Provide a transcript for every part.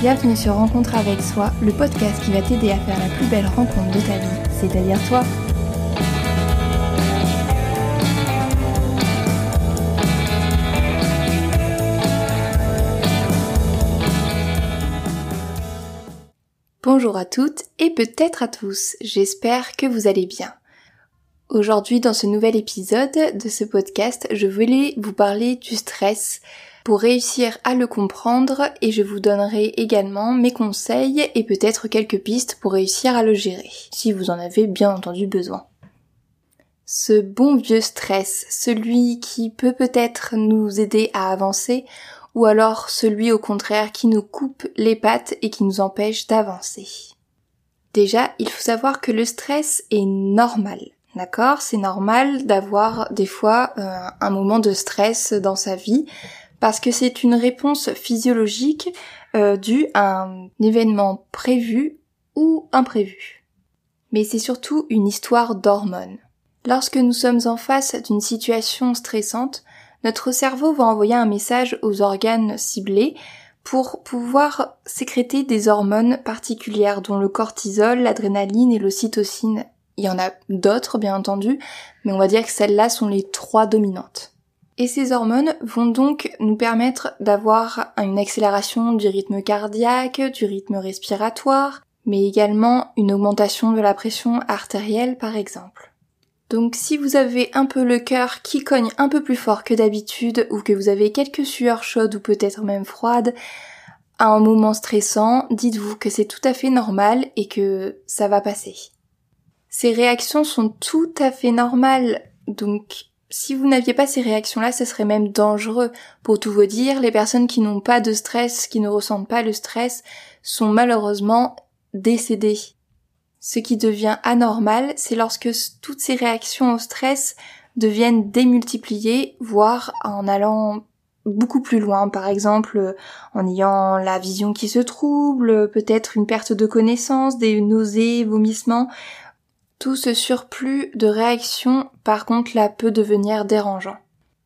Bienvenue sur Rencontre avec soi, le podcast qui va t'aider à faire la plus belle rencontre de ta vie, c'est-à-dire toi. Bonjour à toutes et peut-être à tous, j'espère que vous allez bien. Aujourd'hui dans ce nouvel épisode de ce podcast, je voulais vous parler du stress pour réussir à le comprendre et je vous donnerai également mes conseils et peut-être quelques pistes pour réussir à le gérer, si vous en avez bien entendu besoin. Ce bon vieux stress, celui qui peut peut-être nous aider à avancer ou alors celui au contraire qui nous coupe les pattes et qui nous empêche d'avancer. Déjà, il faut savoir que le stress est normal. D'accord? C'est normal d'avoir des fois euh, un moment de stress dans sa vie parce que c'est une réponse physiologique euh, due à un événement prévu ou imprévu. Mais c'est surtout une histoire d'hormones. Lorsque nous sommes en face d'une situation stressante, notre cerveau va envoyer un message aux organes ciblés pour pouvoir sécréter des hormones particulières dont le cortisol, l'adrénaline et l'ocytocine il y en a d'autres, bien entendu, mais on va dire que celles-là sont les trois dominantes. Et ces hormones vont donc nous permettre d'avoir une accélération du rythme cardiaque, du rythme respiratoire, mais également une augmentation de la pression artérielle par exemple. Donc si vous avez un peu le cœur qui cogne un peu plus fort que d'habitude ou que vous avez quelques sueurs chaudes ou peut-être même froides à un moment stressant, dites-vous que c'est tout à fait normal et que ça va passer. Ces réactions sont tout à fait normales, donc si vous n'aviez pas ces réactions-là, ce serait même dangereux. Pour tout vous dire, les personnes qui n'ont pas de stress, qui ne ressentent pas le stress, sont malheureusement décédées. Ce qui devient anormal, c'est lorsque toutes ces réactions au stress deviennent démultipliées, voire en allant beaucoup plus loin, par exemple en ayant la vision qui se trouble, peut-être une perte de connaissance, des nausées, vomissements, tout ce surplus de réactions, par contre, là, peut devenir dérangeant.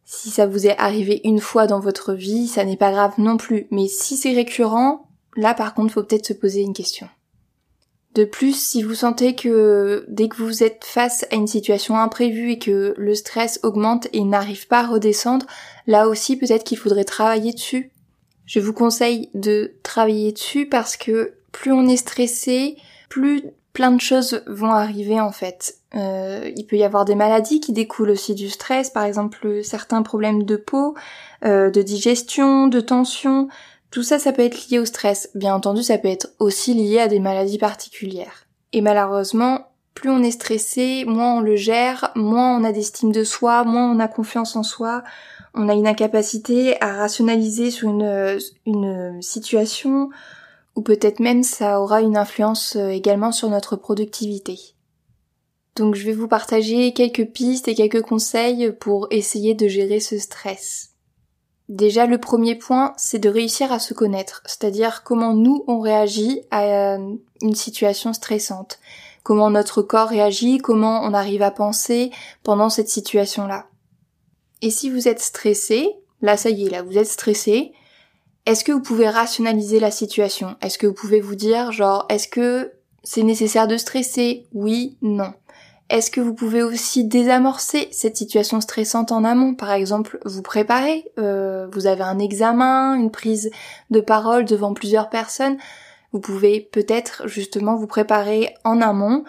Si ça vous est arrivé une fois dans votre vie, ça n'est pas grave non plus. Mais si c'est récurrent, là, par contre, faut peut-être se poser une question. De plus, si vous sentez que dès que vous êtes face à une situation imprévue et que le stress augmente et n'arrive pas à redescendre, là aussi peut-être qu'il faudrait travailler dessus. Je vous conseille de travailler dessus parce que plus on est stressé, plus plein de choses vont arriver en fait. Euh, il peut y avoir des maladies qui découlent aussi du stress, par exemple certains problèmes de peau, euh, de digestion, de tension. Tout ça, ça peut être lié au stress. Bien entendu, ça peut être aussi lié à des maladies particulières. Et malheureusement, plus on est stressé, moins on le gère, moins on a d'estime de soi, moins on a confiance en soi, on a une incapacité à rationaliser sur une, une situation, ou peut-être même ça aura une influence euh, également sur notre productivité. Donc je vais vous partager quelques pistes et quelques conseils pour essayer de gérer ce stress. Déjà le premier point, c'est de réussir à se connaître, c'est-à-dire comment nous on réagit à euh, une situation stressante, comment notre corps réagit, comment on arrive à penser pendant cette situation-là. Et si vous êtes stressé, là ça y est, là vous êtes stressé, est-ce que vous pouvez rationaliser la situation? Est-ce que vous pouvez vous dire genre est-ce que c'est nécessaire de stresser? Oui, non. Est-ce que vous pouvez aussi désamorcer cette situation stressante en amont? Par exemple, vous préparez, euh, vous avez un examen, une prise de parole devant plusieurs personnes. Vous pouvez peut-être justement vous préparer en amont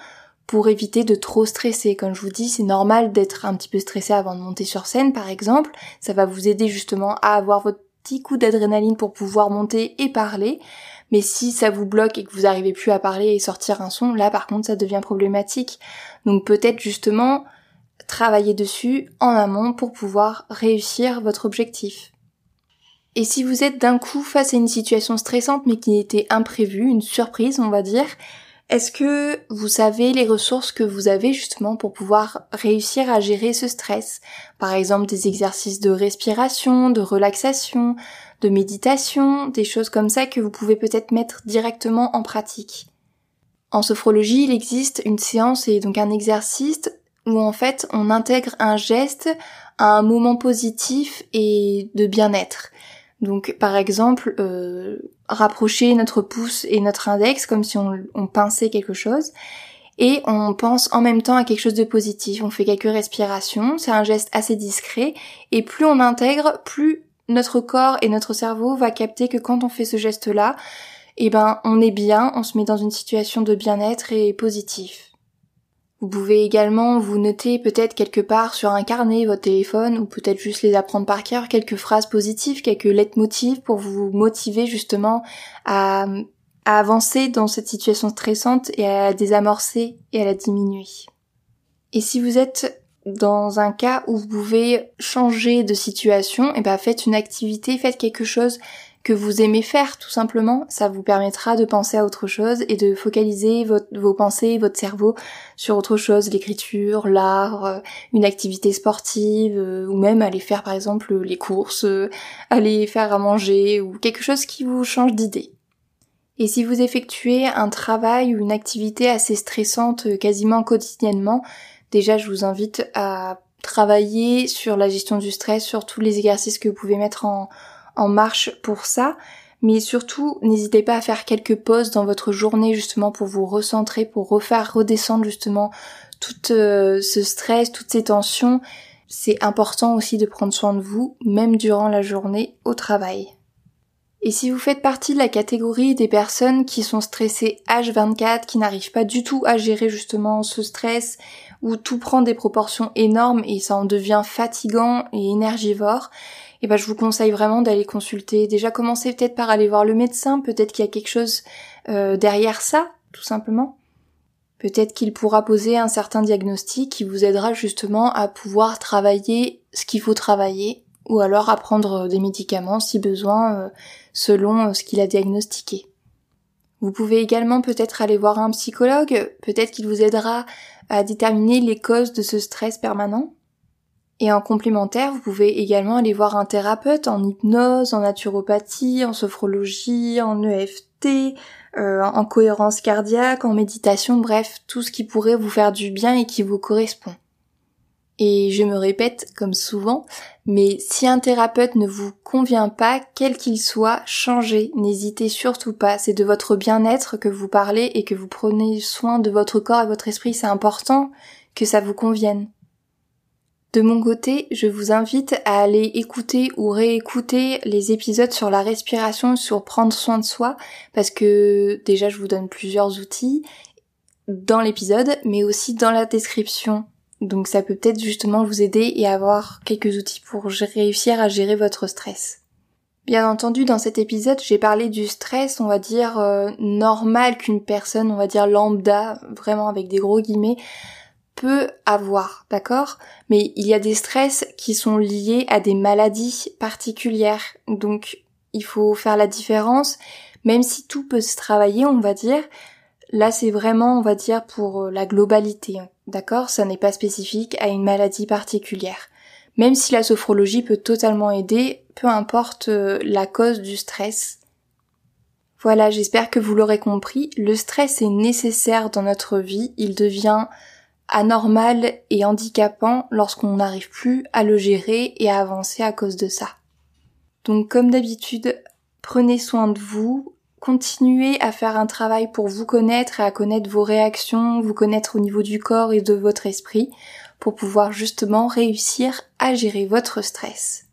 pour éviter de trop stresser. Comme je vous dis, c'est normal d'être un petit peu stressé avant de monter sur scène, par exemple. Ça va vous aider justement à avoir votre petit coup d'adrénaline pour pouvoir monter et parler. Mais si ça vous bloque et que vous n'arrivez plus à parler et sortir un son, là par contre ça devient problématique. Donc peut-être justement travailler dessus en amont pour pouvoir réussir votre objectif. Et si vous êtes d'un coup face à une situation stressante mais qui était imprévue, une surprise on va dire, est-ce que vous savez les ressources que vous avez justement pour pouvoir réussir à gérer ce stress? Par exemple des exercices de respiration, de relaxation, de méditation, des choses comme ça que vous pouvez peut-être mettre directement en pratique? En sophrologie, il existe une séance et donc un exercice où en fait on intègre un geste à un moment positif et de bien-être. Donc par exemple, euh, rapprocher notre pouce et notre index comme si on, pinçait quelque chose et on pense en même temps à quelque chose de positif. On fait quelques respirations, c'est un geste assez discret et plus on intègre, plus notre corps et notre cerveau va capter que quand on fait ce geste-là, eh ben on est bien, on se met dans une situation de bien-être et positif. Vous pouvez également vous noter peut-être quelque part sur un carnet, votre téléphone, ou peut-être juste les apprendre par cœur, quelques phrases positives, quelques leitmotivs pour vous motiver justement à, à avancer dans cette situation stressante et à la désamorcer et à la diminuer. Et si vous êtes dans un cas où vous pouvez changer de situation, et eh ben faites une activité, faites quelque chose que vous aimez faire tout simplement, ça vous permettra de penser à autre chose et de focaliser vos pensées, votre cerveau sur autre chose, l'écriture, l'art, euh, une activité sportive, euh, ou même aller faire par exemple les courses, euh, aller faire à manger, ou quelque chose qui vous change d'idée. Et si vous effectuez un travail ou une activité assez stressante quasiment quotidiennement, déjà je vous invite à travailler sur la gestion du stress, sur tous les exercices que vous pouvez mettre en, en marche pour ça. Mais surtout, n'hésitez pas à faire quelques pauses dans votre journée justement pour vous recentrer, pour refaire redescendre justement tout euh, ce stress, toutes ces tensions. C'est important aussi de prendre soin de vous, même durant la journée au travail. Et si vous faites partie de la catégorie des personnes qui sont stressées H24, qui n'arrivent pas du tout à gérer justement ce stress, où tout prend des proportions énormes et ça en devient fatigant et énergivore, eh ben je vous conseille vraiment d'aller consulter. Déjà commencer peut-être par aller voir le médecin, peut-être qu'il y a quelque chose euh, derrière ça, tout simplement. Peut-être qu'il pourra poser un certain diagnostic qui vous aidera justement à pouvoir travailler ce qu'il faut travailler, ou alors à prendre des médicaments si besoin, euh, selon euh, ce qu'il a diagnostiqué. Vous pouvez également peut-être aller voir un psychologue, peut-être qu'il vous aidera à déterminer les causes de ce stress permanent. Et en complémentaire, vous pouvez également aller voir un thérapeute en hypnose, en naturopathie, en sophrologie, en EFT, euh, en cohérence cardiaque, en méditation, bref, tout ce qui pourrait vous faire du bien et qui vous correspond. Et je me répète comme souvent, mais si un thérapeute ne vous convient pas, quel qu'il soit, changez, n'hésitez surtout pas, c'est de votre bien-être que vous parlez et que vous prenez soin de votre corps et votre esprit, c'est important que ça vous convienne. De mon côté, je vous invite à aller écouter ou réécouter les épisodes sur la respiration, sur prendre soin de soi, parce que déjà je vous donne plusieurs outils dans l'épisode, mais aussi dans la description. Donc ça peut peut-être justement vous aider et avoir quelques outils pour réussir à gérer votre stress. Bien entendu, dans cet épisode, j'ai parlé du stress, on va dire, euh, normal qu'une personne, on va dire lambda, vraiment avec des gros guillemets, peut avoir, d'accord? Mais il y a des stress qui sont liés à des maladies particulières. Donc il faut faire la différence, même si tout peut se travailler, on va dire. Là, c'est vraiment, on va dire, pour euh, la globalité, d'accord? Ça n'est pas spécifique à une maladie particulière. Même si la sophrologie peut totalement aider, peu importe euh, la cause du stress. Voilà, j'espère que vous l'aurez compris, le stress est nécessaire dans notre vie, il devient anormal et handicapant lorsqu'on n'arrive plus à le gérer et à avancer à cause de ça. Donc comme d'habitude, prenez soin de vous, continuez à faire un travail pour vous connaître et à connaître vos réactions, vous connaître au niveau du corps et de votre esprit pour pouvoir justement réussir à gérer votre stress.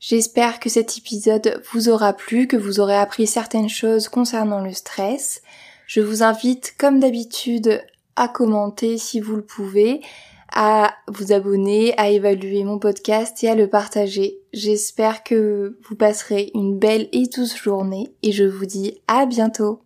J'espère que cet épisode vous aura plu, que vous aurez appris certaines choses concernant le stress. Je vous invite, comme d'habitude, à commenter si vous le pouvez, à vous abonner, à évaluer mon podcast et à le partager. J'espère que vous passerez une belle et douce journée et je vous dis à bientôt.